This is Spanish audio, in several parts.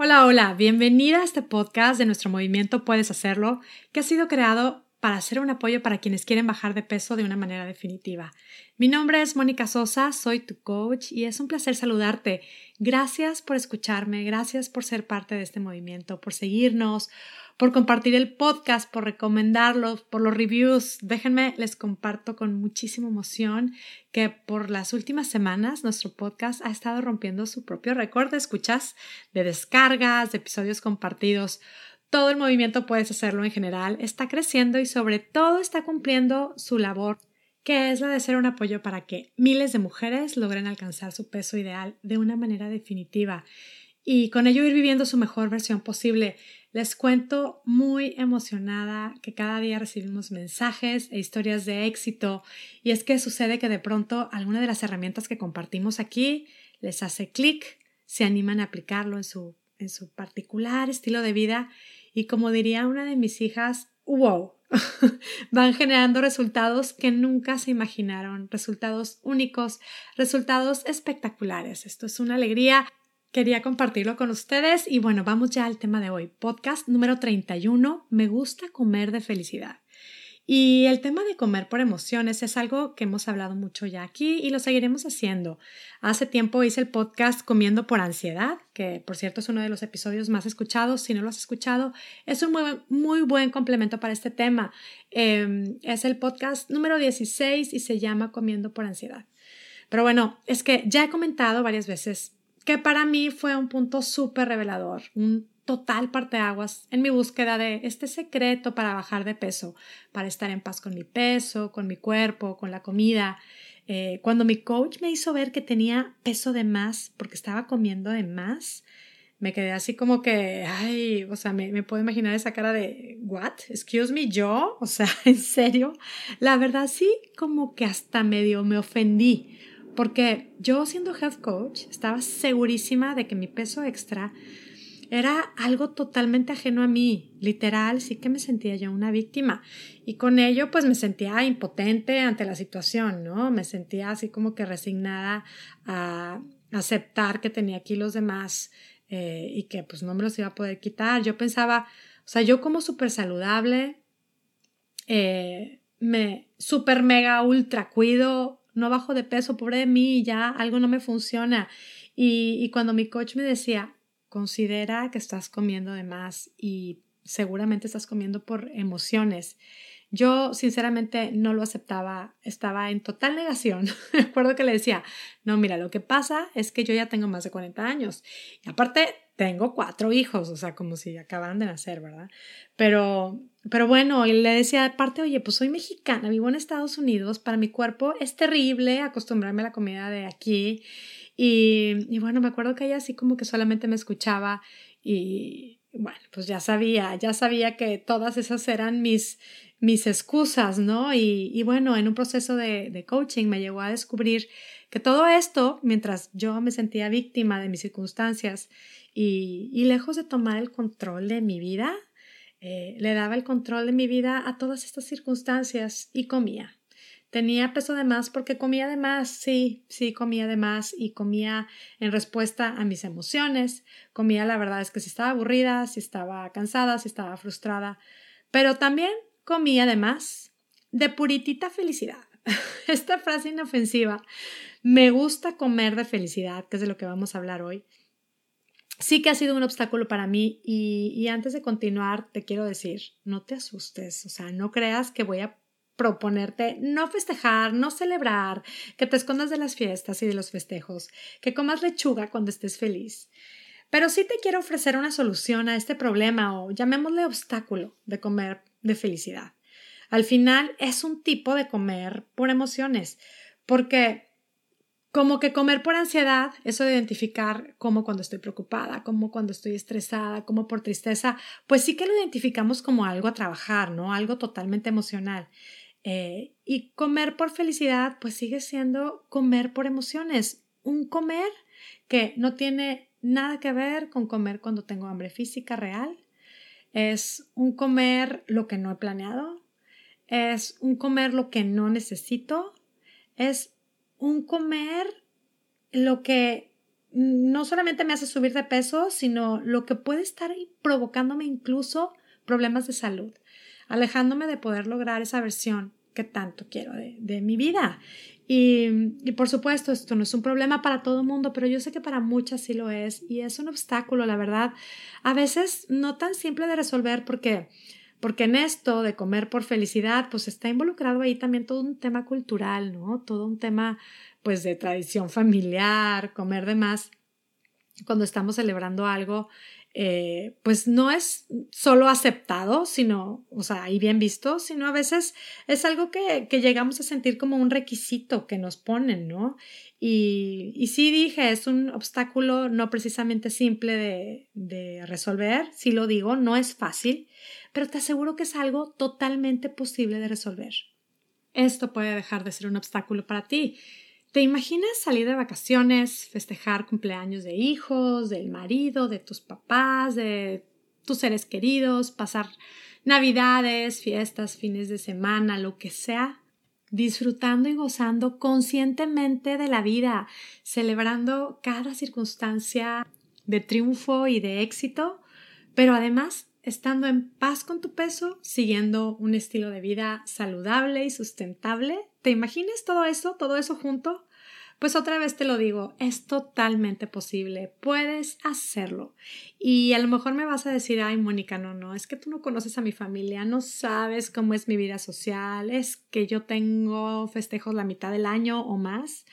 Hola, hola, bienvenida a este podcast de nuestro movimiento Puedes Hacerlo, que ha sido creado para ser un apoyo para quienes quieren bajar de peso de una manera definitiva. Mi nombre es Mónica Sosa, soy tu coach y es un placer saludarte. Gracias por escucharme, gracias por ser parte de este movimiento, por seguirnos, por compartir el podcast, por recomendarlo, por los reviews. Déjenme, les comparto con muchísima emoción que por las últimas semanas nuestro podcast ha estado rompiendo su propio récord de escuchas, de descargas, de episodios compartidos. Todo el movimiento puedes hacerlo en general, está creciendo y sobre todo está cumpliendo su labor que es la de ser un apoyo para que miles de mujeres logren alcanzar su peso ideal de una manera definitiva y con ello ir viviendo su mejor versión posible. Les cuento muy emocionada que cada día recibimos mensajes e historias de éxito y es que sucede que de pronto alguna de las herramientas que compartimos aquí les hace clic, se animan a aplicarlo en su, en su particular estilo de vida y como diría una de mis hijas, wow, van generando resultados que nunca se imaginaron, resultados únicos, resultados espectaculares. Esto es una alegría quería compartirlo con ustedes y bueno, vamos ya al tema de hoy. Podcast número 31, me gusta comer de felicidad. Y el tema de comer por emociones es algo que hemos hablado mucho ya aquí y lo seguiremos haciendo. Hace tiempo hice el podcast Comiendo por ansiedad, que por cierto es uno de los episodios más escuchados. Si no lo has escuchado, es un muy, muy buen complemento para este tema. Em, es el podcast número 16 y se llama Comiendo por ansiedad. Pero bueno, es que ya he comentado varias veces que para mí fue un punto súper revelador, un total parteaguas en mi búsqueda de este secreto para bajar de peso, para estar en paz con mi peso, con mi cuerpo, con la comida. Eh, cuando mi coach me hizo ver que tenía peso de más porque estaba comiendo de más, me quedé así como que, ay, o sea, me, me, puedo imaginar esa cara de, ¿what? Excuse me, yo, o sea, ¿en serio? La verdad sí, como que hasta medio me ofendí, porque yo siendo health coach estaba segurísima de que mi peso extra era algo totalmente ajeno a mí, literal, sí que me sentía yo una víctima y con ello pues me sentía impotente ante la situación, ¿no? Me sentía así como que resignada a aceptar que tenía kilos de más eh, y que pues no me los iba a poder quitar. Yo pensaba, o sea, yo como súper saludable, eh, me súper mega ultra cuido, no bajo de peso, pobre de mí, ya algo no me funciona. Y, cuando mi coach me decía, considera que estás comiendo de más y seguramente estás comiendo por emociones. Yo sinceramente no lo aceptaba, estaba en total negación. Me acuerdo que le decía, no, mira, lo que pasa es que yo ya tengo más de 40 años y aparte tengo cuatro hijos, o sea, como si acabaran de nacer, ¿verdad? Pero, pero bueno, y le decía aparte, oye, pues soy mexicana, vivo en Estados Unidos, para mi cuerpo es terrible acostumbrarme a la comida de aquí. Y, y bueno, me acuerdo que ella así como que solamente me escuchaba y bueno, pues ya sabía, ya sabía que todas esas eran mis, mis excusas, ¿no? Y, bueno, en un proceso de, de coaching me llegó a descubrir que todo esto, mientras yo me sentía víctima de mis circunstancias, y, lejos de tomar el control de mi vida, eh, le daba el control de mi vida a todas estas circunstancias y comía. Tenía peso de más porque comía de más, sí, sí, comía de más y comía en respuesta a mis emociones. Comía, la verdad es que si estaba aburrida, si estaba cansada, si estaba frustrada, pero también comía de más de puritita felicidad. Esta frase inofensiva, me gusta comer de felicidad, que es de lo que vamos a hablar hoy, sí que ha sido un obstáculo para mí y, antes de continuar te quiero decir, no te asustes, o sea, no creas que voy a proponerte no festejar, no celebrar, que te escondas de las fiestas y de los festejos, que comas lechuga cuando estés feliz. Pero sí te quiero ofrecer una solución a este problema o llamémosle obstáculo de comer de felicidad. Al final es un tipo de comer por emociones, porque como que comer por ansiedad, eso de identificar como cuando estoy preocupada, como cuando estoy estresada, como por tristeza, pues sí que lo identificamos como algo a trabajar, ¿no? Algo totalmente emocional. Eh, y comer por felicidad, pues sigue siendo comer por emociones. Un comer que no tiene nada que ver con comer cuando tengo hambre física real. Es un comer lo que no he planeado. Es un comer lo que no necesito. Es un comer lo que no solamente me hace subir de peso, sino lo que puede estar provocándome incluso problemas de salud, alejándome de poder lograr esa versión que tanto quiero de, mi vida. Y, por supuesto, esto no es un problema para todo el mundo, pero yo sé que para muchas sí lo es y es un obstáculo, la verdad, a veces no tan simple de resolver porque porque en esto de comer por felicidad, pues está involucrado ahí también todo un tema cultural, ¿no? Todo un tema, pues, de tradición familiar, comer de más cuando estamos celebrando algo, eh, pues no es solo aceptado, sino, o sea, y bien visto, sino a veces es algo que, llegamos a sentir como un requisito que nos ponen, ¿no? Y, y sí dije, es un obstáculo no precisamente simple de, de resolver, sí lo digo, no es fácil, pero te aseguro que es algo totalmente posible de resolver. Esto puede dejar de ser un obstáculo para ti. ¿Te imaginas salir de vacaciones, festejar cumpleaños de hijos, del marido, de tus papás, de tus seres queridos, pasar navidades, fiestas, fines de semana, lo que sea, disfrutando y gozando conscientemente de la vida, celebrando cada circunstancia de triunfo y de éxito, pero además estando en paz con tu peso, siguiendo un estilo de vida saludable y sustentable. ¿Te imaginas todo eso, todo eso junto? Pues otra vez te lo digo, es totalmente posible, puedes hacerlo. Y a lo mejor me vas a decir, ay, Mónica, no, no, es que tú no conoces a mi familia, no sabes cómo es mi vida social, es que yo tengo festejos la mitad del año o más.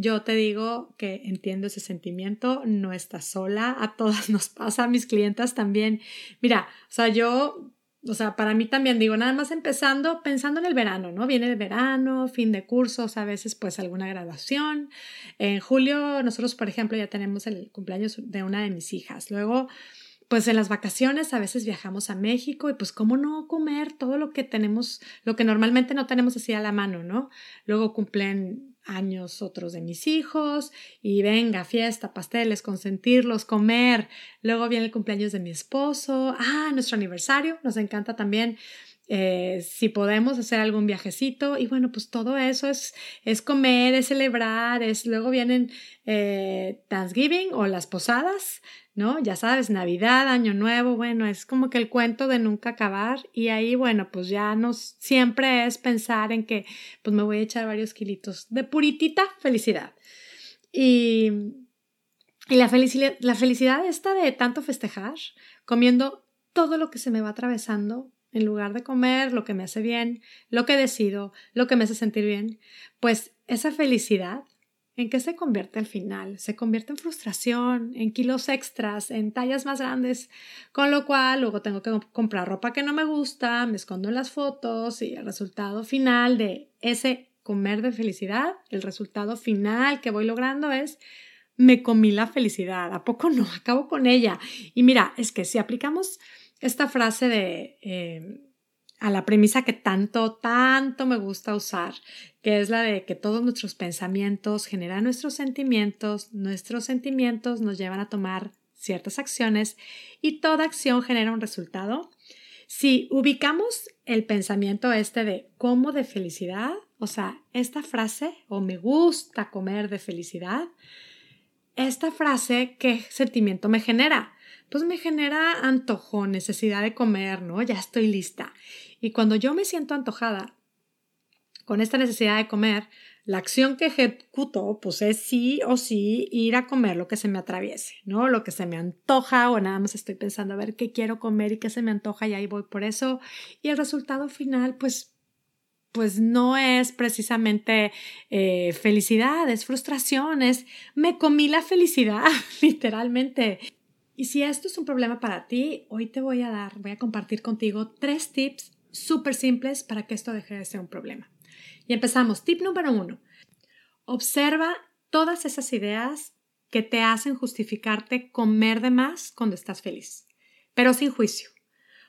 Yo te digo que entiendo ese sentimiento, no estás sola, a todas nos pasa, a mis clientas también. Mira, o sea, yo, o sea, para mí también digo, nada más empezando pensando en el verano, ¿no? Viene el verano, fin de cursos, a veces pues alguna graduación. En julio nosotros, por ejemplo, ya tenemos el cumpleaños de una de mis hijas. Luego pues en las vacaciones a veces viajamos a México y pues cómo no comer todo lo que tenemos, lo que normalmente no tenemos así a la mano, ¿no? Luego cumplen años otros de mis hijos y venga, fiesta, pasteles, consentirlos, comer. Luego viene el cumpleaños de mi esposo. Ah, nuestro aniversario. Nos encanta también eh, si podemos hacer algún viajecito y bueno, pues todo eso es, es comer, es celebrar, es luego vienen eh, Thanksgiving o las posadas, ¿no? Ya sabes, Navidad, Año Nuevo, bueno, es como que el cuento de nunca acabar y ahí, bueno, pues ya nos, siempre es pensar en que pues me voy a echar varios kilitos de puritita felicidad. Y, y la, felicidad, la felicidad está de tanto festejar, comiendo todo lo que se me va atravesando, en lugar de comer lo que me hace bien, lo que decido, lo que me hace sentir bien, pues esa felicidad, ¿en qué se convierte al final? Se convierte en frustración, en kilos extras, en tallas más grandes, con lo cual luego tengo que comprar ropa que no me gusta, me escondo en las fotos y el resultado final de ese comer de felicidad, el resultado final que voy logrando es me comí la felicidad, ¿a poco no? Acabo con ella. Y mira, es que si aplicamos esta frase de eh, a la premisa que tanto, tanto me gusta usar, que es la de que todos nuestros pensamientos generan nuestros sentimientos, nuestros sentimientos nos llevan a tomar ciertas acciones y toda acción genera un resultado. Si ubicamos el pensamiento este de como de felicidad, o sea, esta frase, o me gusta comer de felicidad, esta frase, ¿qué sentimiento me genera? Pues me genera antojo, necesidad de comer, ¿no? Ya estoy lista. Y cuando yo me siento antojada con esta necesidad de comer, la acción que ejecuto, pues es sí o sí ir a comer lo que se me atraviese, ¿no? Lo que se me antoja o nada más estoy pensando a ver qué quiero comer y qué se me antoja y ahí voy por eso. Y el resultado final, pues pues no es precisamente eh, felicidad, es frustración, es me comí la felicidad, literalmente. Y si esto es un problema para ti, hoy te voy a dar, voy a compartir contigo tres tips súper simples para que esto deje de ser un problema. Y empezamos. Tip número uno. Observa todas esas ideas que te hacen justificarte comer de más cuando estás feliz, pero sin juicio.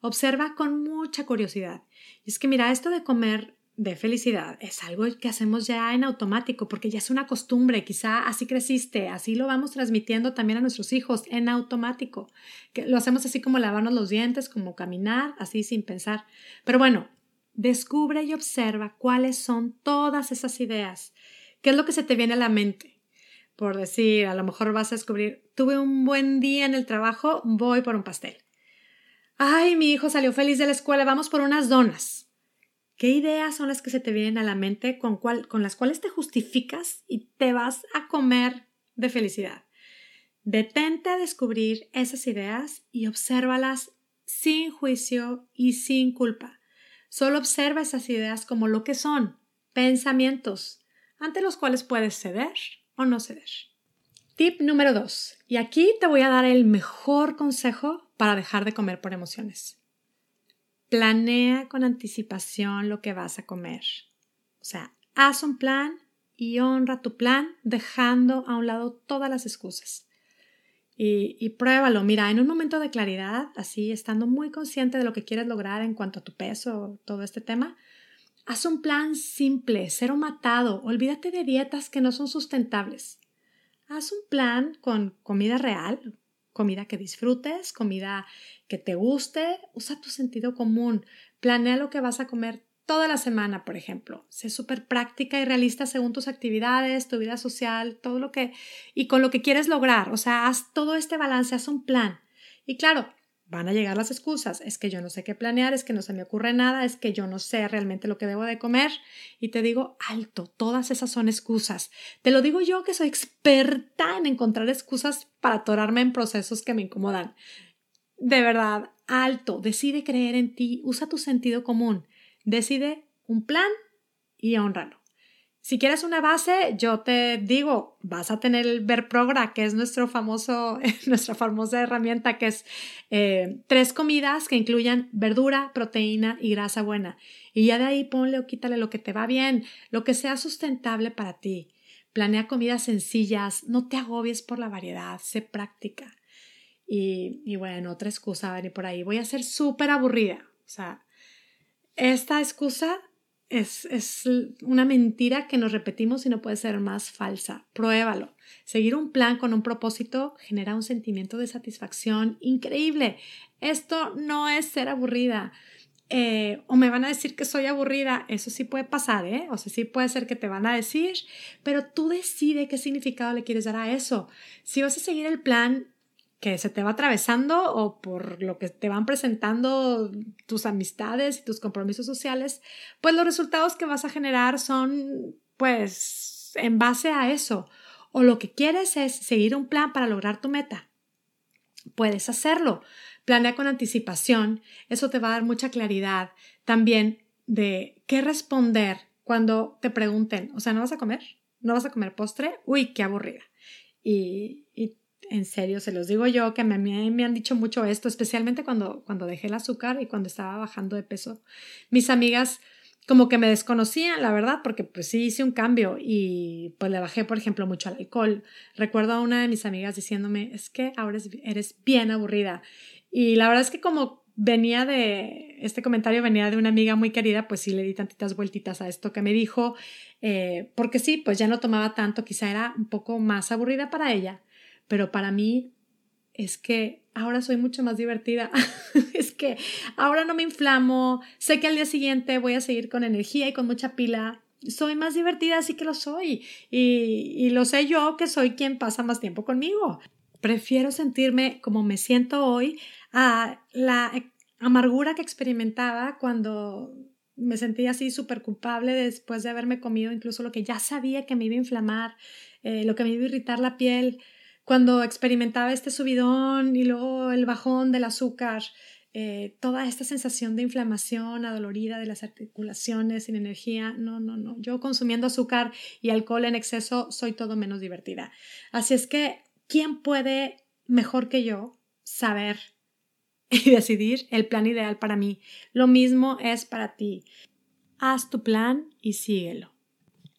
Observa con mucha curiosidad. Y es que mira, esto de comer de felicidad es algo que hacemos ya en automático porque ya es una costumbre, quizá así creciste, así lo vamos transmitiendo también a nuestros hijos en automático, que lo hacemos así como lavarnos los dientes, como caminar, así sin pensar. Pero bueno, descubre y observa cuáles son todas esas ideas, qué es lo que se te viene a la mente. por decir, a lo mejor vas a descubrir, tuve un buen día en el trabajo, voy por un pastel. Ay, mi hijo salió feliz de la escuela, vamos por unas donas. ¿Qué ideas son las que se te vienen a la mente con, con las cuales te justificas y te vas a comer de felicidad? Detente a descubrir esas ideas y obsérvalas sin juicio y sin culpa. Solo observa esas ideas como lo que son, pensamientos, ante los cuales puedes ceder o no ceder. Tip número 2. Y aquí te voy a dar el mejor consejo para dejar de comer por emociones. Planea con anticipación lo que vas a comer. O sea, haz un plan y honra tu plan dejando a un lado todas las excusas. Y, pruébalo. Mira, en un momento de claridad, así, estando muy consciente de lo que quieres lograr en cuanto a tu peso, todo este tema, haz un plan simple, cero matado. Olvídate de dietas que no son sustentables. Haz un plan con comida real, comida que disfrutes, comida que te guste. Usa tu sentido común. Planea lo que vas a comer toda la semana, por ejemplo. Sé súper práctica y realista según tus actividades, tu vida social, todo lo que y con lo que quieres lograr. O sea, haz todo este balance, haz un plan. Y claro, van a llegar las excusas. Es que yo no sé qué planear, es que no se me ocurre nada, es que yo no sé realmente lo que debo de comer. Y te digo, alto, todas esas son excusas. Te lo digo yo que soy experta en encontrar excusas para atorarme en procesos que me incomodan. De verdad, alto, decide creer en ti, usa tu sentido común. Decide un plan y honralo. Si quieres una base, yo te digo, vas a tener el Verprogra, que es nuestro famoso, nuestra famosa herramienta, que es eh, tres comidas que incluyan verdura, proteína y grasa buena. Y ya de ahí ponle o quítale lo que te va bien, lo que sea sustentable para ti. Planea comidas sencillas, no te agobies por la variedad, sé práctica. Y, bueno, otra excusa venir por ahí. Voy a ser súper aburrida. O sea, esta excusa es, es, una mentira que nos repetimos y no puede ser más falsa. Pruébalo. Seguir un plan con un propósito genera un sentimiento de satisfacción increíble. Esto no es ser aburrida. Eh, o me van a decir que soy aburrida, eso sí puede pasar, ¿eh? O sea, sí puede ser que te van a decir, pero tú decide qué significado le quieres dar a eso. Si vas a seguir el plan, que se te va atravesando o por lo que te van presentando tus amistades y tus compromisos sociales, pues los resultados que vas a generar son pues en base a eso. O lo que quieres es seguir un plan para lograr tu meta. Puedes hacerlo. Planea con anticipación. Eso te va a dar mucha claridad también de qué responder cuando te pregunten, o sea, ¿no vas a comer? ¿No vas a comer postre? Uy, qué aburrida. Y, y en serio, se los digo yo, que mí me han dicho mucho esto, especialmente cuando, cuando dejé el azúcar y cuando estaba bajando de peso. Mis amigas como que me desconocían, la verdad, porque pues sí hice un cambio y pues le bajé, por ejemplo, mucho al alcohol. Recuerdo a una de mis amigas diciéndome, es que ahora eres bien aburrida. Y la verdad es que como venía de, este comentario venía de una amiga muy querida, pues sí le di tantitas vueltitas a esto que me dijo, eh, porque sí, pues ya no tomaba tanto, quizá era un poco más aburrida para ella pero para mí es que ahora soy mucho más divertida. es que ahora no me inflamo, sé que al día siguiente voy a seguir con energía y con mucha pila. Soy más divertida, así que lo soy. Y, y lo sé yo que soy quien pasa más tiempo conmigo. Prefiero sentirme como me siento hoy a la amargura que experimentaba cuando me sentía así súper culpable después de haberme comido incluso lo que ya sabía que me iba a inflamar, eh, lo que me iba a irritar la piel cuando experimentaba este subidón y luego el bajón del azúcar, eh, toda esta sensación de inflamación adolorida de las articulaciones, sin energía, no, no, no. Yo consumiendo azúcar y alcohol en exceso soy todo menos divertida. Así es que, ¿quién puede mejor que yo saber y decidir el plan ideal para mí? Lo mismo es para ti. Haz tu plan y síguelo.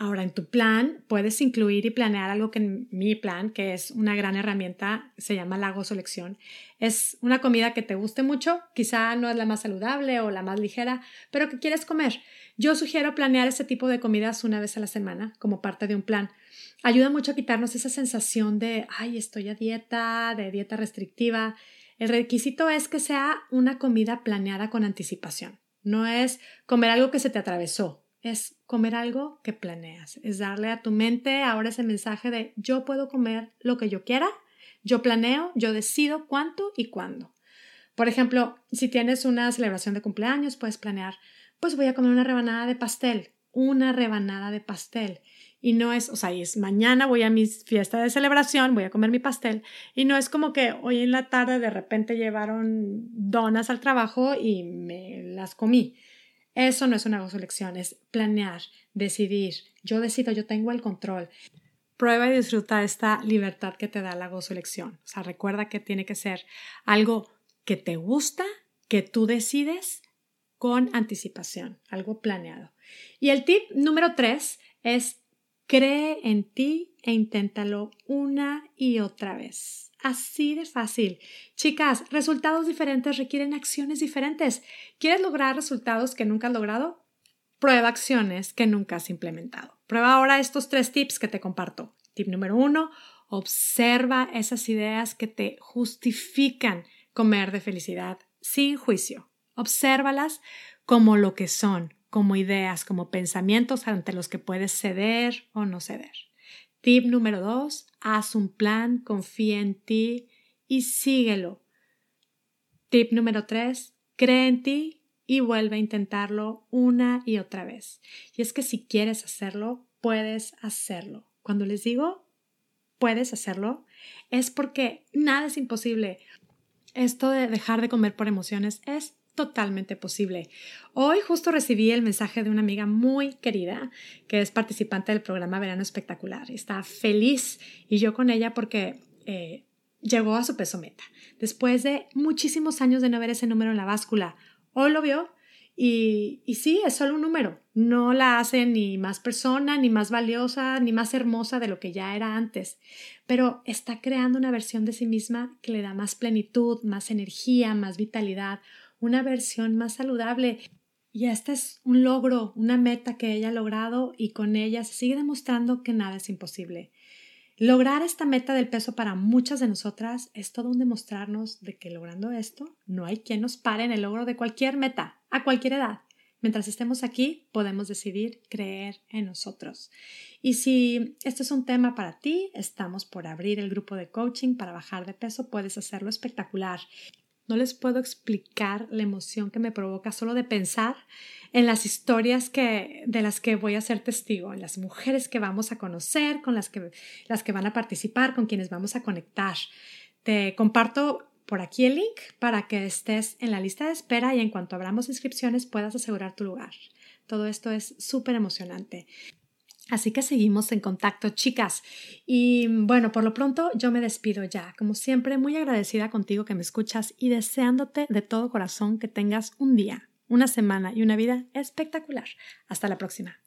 Ahora, en tu plan puedes incluir y planear algo que en mi plan, que es una gran herramienta, se llama Lago Selección. Es una comida que te guste mucho, quizá no es la más saludable o la más ligera, pero que quieres comer. Yo sugiero planear ese tipo de comidas una vez a la semana como parte de un plan. Ayuda mucho a quitarnos esa sensación de, ay, estoy a dieta, de dieta restrictiva. El requisito es que sea una comida planeada con anticipación. No es comer algo que se te atravesó, es comer algo que planeas, es darle a tu mente ahora ese mensaje de yo puedo comer lo que yo quiera, yo planeo, yo decido cuánto y cuándo. Por ejemplo, si tienes una celebración de cumpleaños, puedes planear, pues voy a comer una rebanada de pastel, una rebanada de pastel. Y no es, o sea, es mañana voy a mi fiesta de celebración, voy a comer mi pastel. Y no es como que hoy en la tarde de repente llevaron donas al trabajo y me las comí. Eso no es una selección, es planear, decidir. Yo decido, yo tengo el control. Prueba y disfruta esta libertad que te da la gozo elección. O sea, recuerda que tiene que ser algo que te gusta, que tú decides con anticipación, algo planeado. Y el tip número tres es cree en ti e inténtalo una y otra vez. Así de fácil. Chicas, resultados diferentes requieren acciones diferentes. ¿Quieres lograr resultados que nunca has logrado? Prueba acciones que nunca has implementado. Prueba ahora estos tres tips que te comparto. Tip número uno, observa esas ideas que te justifican comer de felicidad sin juicio. Obsérvalas como lo que son, como ideas, como pensamientos ante los que puedes ceder o no ceder. Tip número dos, haz un plan, confía en ti y síguelo. Tip número tres, cree en ti y vuelve a intentarlo una y otra vez. Y es que si quieres hacerlo, puedes hacerlo. Cuando les digo puedes hacerlo, es porque nada es imposible esto de dejar de comer por emociones es totalmente posible. Hoy justo recibí el mensaje de una amiga muy querida que es participante del programa Verano Espectacular. Está feliz y yo con ella porque eh, llegó a su peso meta. Después de muchísimos años de no ver ese número en la báscula, hoy lo vio y, y sí, es solo un número. No la hace ni más persona, ni más valiosa, ni más hermosa de lo que ya era antes. Pero está creando una versión de sí misma que le da más plenitud, más energía, más vitalidad, una versión más saludable. Y este es un logro, una meta que ella ha logrado y con ella se sigue demostrando que nada es imposible. Lograr esta meta del peso para muchas de nosotras es todo un demostrarnos de que logrando esto no hay quien nos pare en el logro de cualquier meta, a cualquier edad. Mientras estemos aquí, podemos decidir creer en nosotros. Y si este es un tema para ti, estamos por abrir el grupo de coaching para bajar de peso, puedes hacerlo espectacular. No les puedo explicar la emoción que me provoca solo de pensar en las historias que, de las que voy a ser testigo, en las mujeres que vamos a conocer, con las que, las que van a participar, con quienes vamos a conectar. Te comparto por aquí el link para que estés en la lista de espera y en cuanto abramos inscripciones puedas asegurar tu lugar. Todo esto es súper emocionante. Así que seguimos en contacto, chicas. Y bueno, por lo pronto yo me despido ya. Como siempre, muy agradecida contigo que me escuchas y deseándote de todo corazón que tengas un día, una semana y una vida espectacular. Hasta la próxima.